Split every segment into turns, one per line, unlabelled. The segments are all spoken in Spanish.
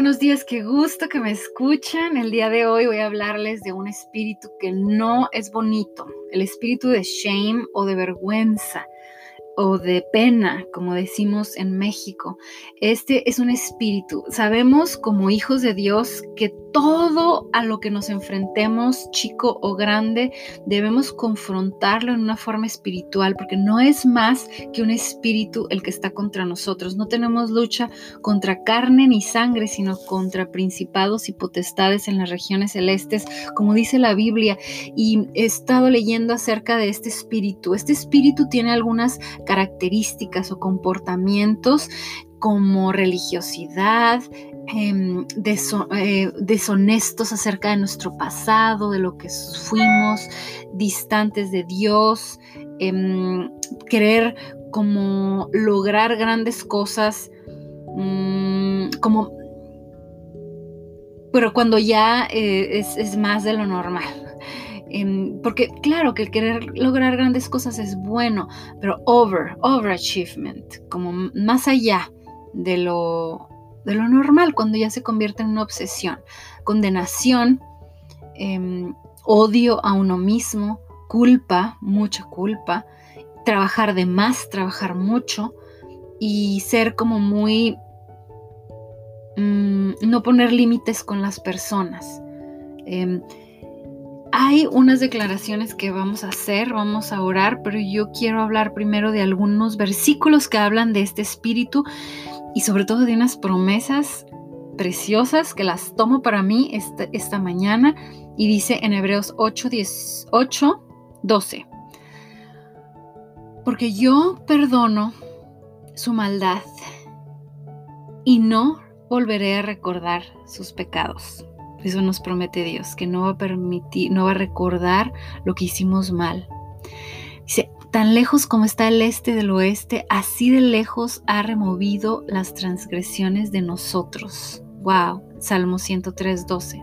buenos días, qué gusto que me escuchan. El día de hoy voy a hablarles de un espíritu que no es bonito, el espíritu de shame o de vergüenza o de pena, como decimos en México. Este es un espíritu. Sabemos como hijos de Dios que todo a lo que nos enfrentemos, chico o grande, debemos confrontarlo en una forma espiritual, porque no es más que un espíritu el que está contra nosotros. No tenemos lucha contra carne ni sangre, sino contra principados y potestades en las regiones celestes, como dice la Biblia. Y he estado leyendo acerca de este espíritu. Este espíritu tiene algunas características o comportamientos como religiosidad, em, eh, deshonestos acerca de nuestro pasado, de lo que fuimos, distantes de Dios, em, querer como lograr grandes cosas, mm, como, pero cuando ya eh, es, es más de lo normal. Em, porque claro que el querer lograr grandes cosas es bueno, pero over, overachievement, como más allá de lo, de lo normal, cuando ya se convierte en una obsesión. Condenación, em, odio a uno mismo, culpa, mucha culpa, trabajar de más, trabajar mucho y ser como muy... Mm, no poner límites con las personas. Em, hay unas declaraciones que vamos a hacer, vamos a orar, pero yo quiero hablar primero de algunos versículos que hablan de este espíritu y sobre todo de unas promesas preciosas que las tomo para mí esta, mañana y dice en Hebreos 8, 18, 12. Porque yo perdono su maldad y no volveré a recordar sus pecados. Eso nos promete Dios, que no va a permitir, no va a recordar lo que hicimos mal. Dice, tan lejos como está el este del oeste, así de lejos ha removido las transgresiones de nosotros. Wow, Salmo 103, 12.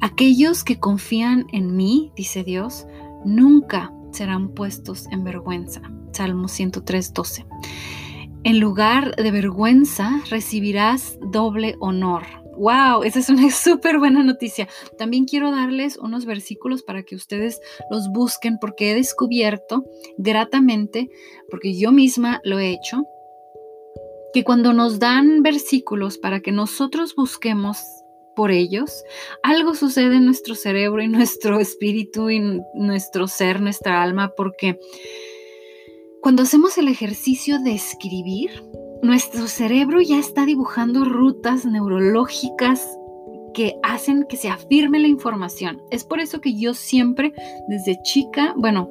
Aquellos que confían en mí, dice Dios, nunca serán puestos en vergüenza. Salmo 103, 12. En lugar de vergüenza recibirás doble honor. ¡Wow! Esa es una súper buena noticia. También quiero darles unos versículos para que ustedes los busquen porque he descubierto gratamente, porque yo misma lo he hecho, que cuando nos dan versículos para que nosotros busquemos por ellos, algo sucede en nuestro cerebro y nuestro espíritu y nuestro ser, nuestra alma, porque cuando hacemos el ejercicio de escribir, nuestro cerebro ya está dibujando rutas neurológicas que hacen que se afirme la información. Es por eso que yo siempre, desde chica, bueno,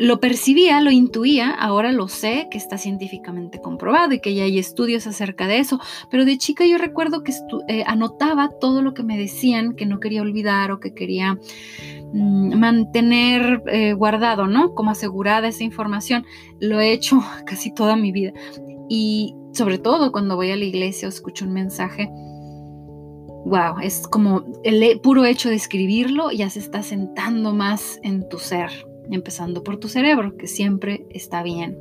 lo percibía, lo intuía, ahora lo sé que está científicamente comprobado y que ya hay estudios acerca de eso, pero de chica yo recuerdo que eh, anotaba todo lo que me decían que no quería olvidar o que quería mm, mantener eh, guardado, ¿no? Como asegurada esa información. Lo he hecho casi toda mi vida. Y sobre todo cuando voy a la iglesia o escucho un mensaje, wow, es como el puro hecho de escribirlo ya se está sentando más en tu ser, empezando por tu cerebro, que siempre está bien.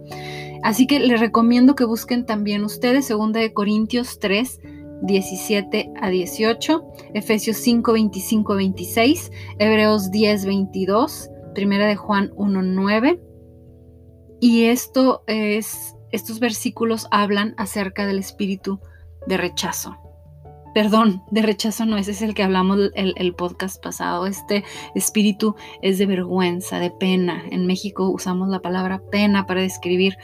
Así que les recomiendo que busquen también ustedes 2 de Corintios 3, 17 a 18, Efesios 5, 25 a 26, Hebreos 10, 22, Primera de Juan 1, 9. Y esto es estos versículos hablan acerca del espíritu de rechazo. Perdón, de rechazo no, ese es el que hablamos el, el podcast pasado. Este espíritu es de vergüenza, de pena. En México usamos la palabra pena para describir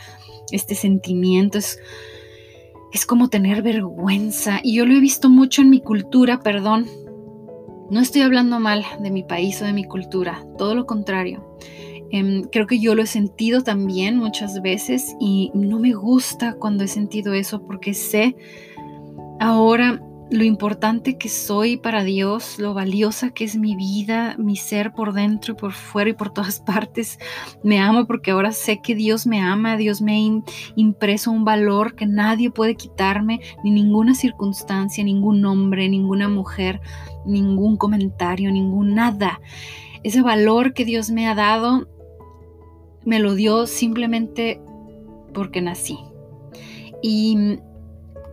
este sentimiento. Es, es como tener vergüenza. Y yo lo he visto mucho en mi cultura, perdón. No estoy hablando mal de mi país o de mi cultura, todo lo contrario. Em, creo que yo lo he sentido también muchas veces y no me gusta cuando he sentido eso porque sé ahora lo importante que soy para Dios, lo valiosa que es mi vida, mi ser por dentro y por fuera y por todas partes. Me amo porque ahora sé que Dios me ama, Dios me ha impreso un valor que nadie puede quitarme, ni ninguna circunstancia, ningún hombre, ninguna mujer, ningún comentario, ningún nada. Ese valor que Dios me ha dado me lo dio simplemente porque nací. Y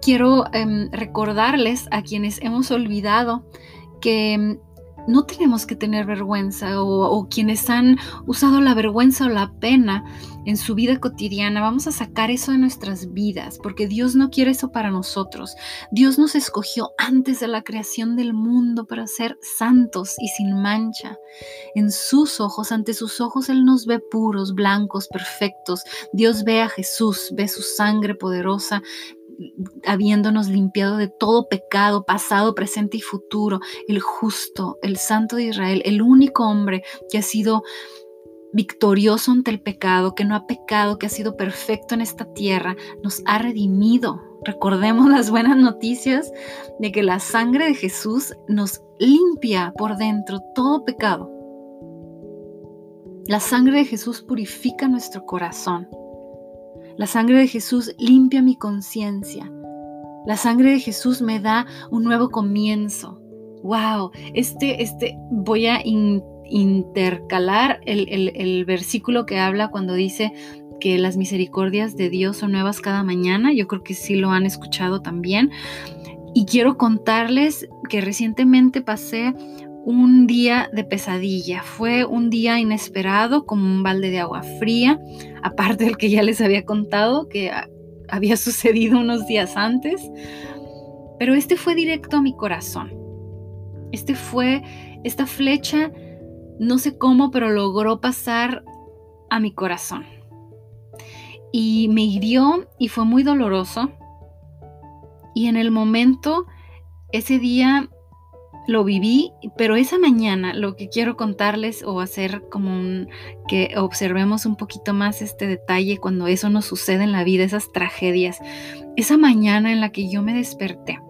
quiero em, recordarles a quienes hemos olvidado que em, no tenemos que tener vergüenza o, quienes han usado la vergüenza o la pena en su vida cotidiana, vamos a sacar eso de nuestras vidas, porque Dios no quiere eso para nosotros. Dios nos escogió antes de la creación del mundo para ser santos y sin mancha. En sus ojos, ante sus ojos, Él nos ve puros, blancos, perfectos. Dios ve a Jesús, ve su sangre poderosa, habiéndonos limpiado de todo pecado, pasado, presente y futuro, el justo, el santo de Israel, el único hombre que ha sido victorioso ante el pecado, que no ha pecado, que ha sido perfecto en esta tierra, nos ha redimido. Recordemos las buenas noticias de que la sangre de Jesús nos limpia por dentro todo pecado. La sangre de Jesús purifica nuestro corazón. La sangre de Jesús limpia mi conciencia. La sangre de Jesús me da un nuevo comienzo. Wow, este, este, voy a intercalar el, el versículo que habla cuando dice que las misericordias de Dios son nuevas cada mañana. Yo creo que sí lo han escuchado también. Y quiero contarles que recientemente pasé un día de pesadilla. Fue un día inesperado, como un balde de agua fría, aparte del que ya les había contado, que había sucedido unos días antes. Pero este fue directo a mi corazón. Este fue, esta flecha, no sé cómo, pero logró pasar a mi corazón. Y me hirió y fue muy doloroso. Y en el momento, ese día lo viví, pero esa mañana lo que quiero contarles o hacer como un, que observemos un poquito más este detalle cuando eso nos sucede en la vida, esas tragedias, esa mañana en la que yo me desperté.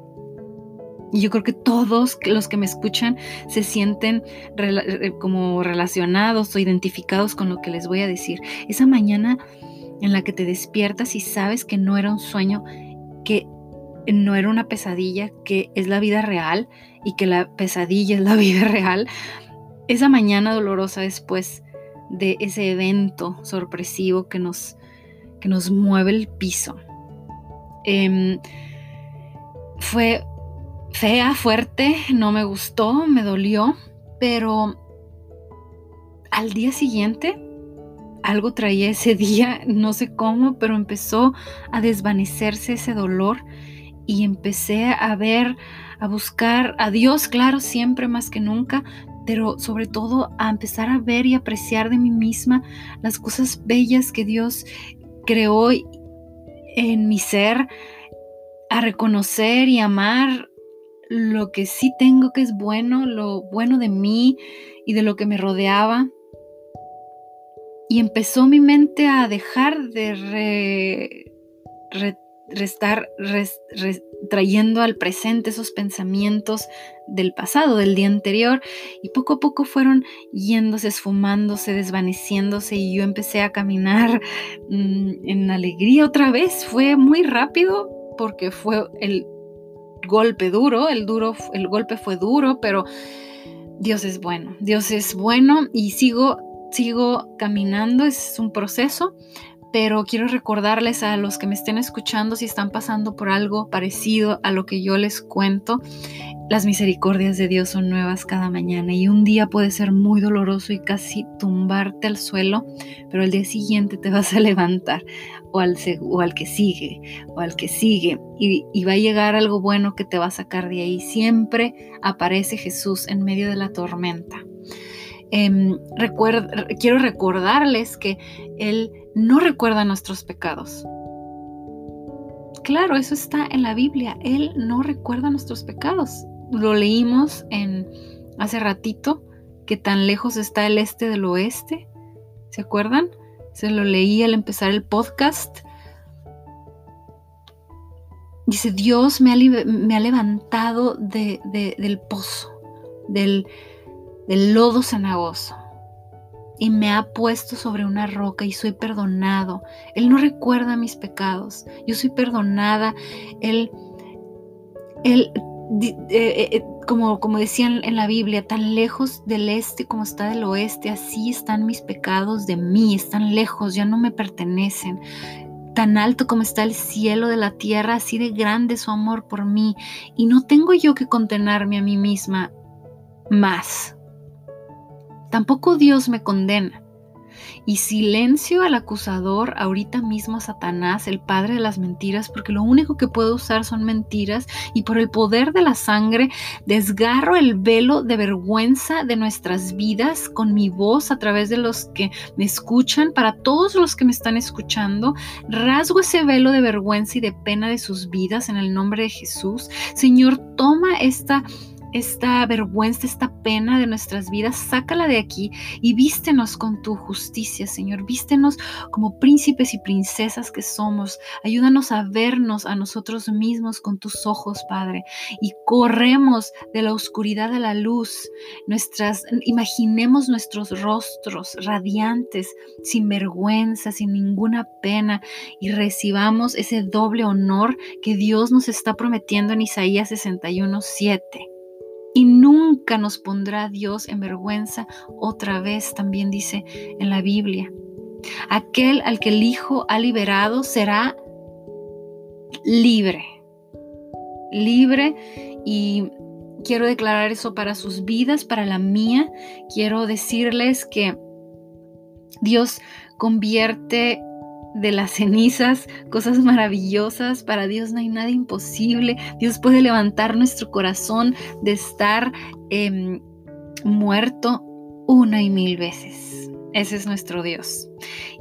Y yo creo que todos los que me escuchan se sienten eh, como relacionados o identificados con lo que les voy a decir. Esa mañana en la que te despiertas y sabes que no era un sueño, que no era una pesadilla, que es la vida real y que la pesadilla es la vida real, esa mañana dolorosa después de ese evento sorpresivo que nos, que nos mueve el piso. Em, fue fea, fuerte, no me gustó, me dolió, pero al día siguiente algo traía ese día, no sé cómo, pero empezó a desvanecerse ese dolor y empecé a ver, a buscar a Dios, claro, siempre más que nunca, pero sobre todo a empezar a ver y apreciar de mí misma las cosas bellas que Dios creó en mi ser, a reconocer y amar lo que sí tengo que es bueno, lo bueno de mí y de lo que me rodeaba. Y empezó mi mente a dejar de re, restar trayendo al presente esos pensamientos del pasado, del día anterior, y poco a poco fueron yéndose, esfumándose, desvaneciéndose, y yo empecé a caminar mm, en alegría otra vez. Fue muy rápido porque fue el golpe duro, el duro, el golpe fue duro, pero Dios es bueno, Dios es bueno y sigo sigo caminando, es un proceso, pero quiero recordarles a los que me estén escuchando si están pasando por algo parecido a lo que yo les cuento. Las misericordias de Dios son nuevas cada mañana y un día puede ser muy doloroso y casi tumbarte al suelo, pero al día siguiente te vas a levantar o al, o al que sigue o al que sigue y, y va a llegar algo bueno que te va a sacar de ahí. Siempre aparece Jesús en medio de la tormenta. Em, quiero recordarles que Él no recuerda nuestros pecados. Claro, eso está en la Biblia. Él no recuerda nuestros pecados. Lo leímos en hace ratito, que tan lejos está el este del oeste. ¿Se acuerdan? Se lo leí al empezar el podcast. Dice, Dios me ha, levantado del pozo, del, del lodo cenagoso y me ha puesto sobre una roca y soy perdonado. Él no recuerda mis pecados. Yo soy perdonada. Él, él eh, eh, eh, como, como decían en la Biblia, tan lejos del este como está del oeste, así están mis pecados de mí, están lejos, ya no me pertenecen. Tan alto como está el cielo de la tierra, así de grande su amor por mí, y no tengo yo que condenarme a mí misma más. Tampoco Dios me condena y silencio al acusador, ahorita mismo Satanás, el padre de las mentiras, porque lo único que puedo usar son mentiras y por el poder de la sangre desgarro el velo de vergüenza de nuestras vidas con mi voz a través de los que me escuchan, para todos los que me están escuchando, rasgo ese velo de vergüenza y de pena de sus vidas en el nombre de Jesús. Señor, toma esta esta vergüenza, esta pena de nuestras vidas, sácala de aquí y vístenos con tu justicia, Señor. Vístenos como príncipes y princesas que somos. Ayúdanos a vernos a nosotros mismos con tus ojos, Padre, y corremos de la oscuridad a la luz. Nuestras imaginemos nuestros rostros radiantes, sin vergüenza, sin ninguna pena y recibamos ese doble honor que Dios nos está prometiendo en Isaías 61:7 y nunca nos pondrá Dios en vergüenza otra vez, también dice en la Biblia. Aquel al que el Hijo ha liberado será libre, libre y quiero declarar eso para sus vidas, para la mía. Quiero decirles que Dios convierte de las cenizas, cosas maravillosas. Para Dios no hay nada imposible. Dios puede levantar nuestro corazón de estar em, muerto una y mil veces. Ese es nuestro Dios.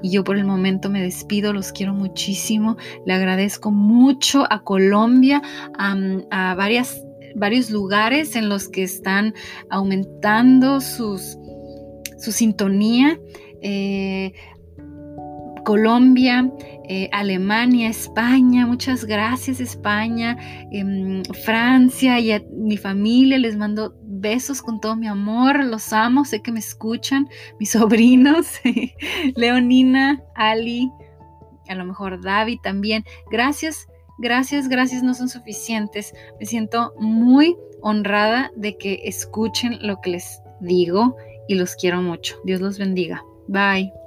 Y yo por el momento me despido, los quiero muchísimo. Le agradezco mucho a Colombia, a, varias, varios lugares en los que están aumentando sus, su sintonía. Eh, Colombia, eh, Alemania, España, muchas gracias España, em, Francia y a mi familia les mando besos con todo mi amor, los amo, sé que me escuchan, mis sobrinos, Leonina, Ali, a lo mejor David también. Gracias, gracias, gracias no son suficientes. Me siento muy honrada de que escuchen lo que les digo y los quiero mucho. Dios los bendiga. Bye.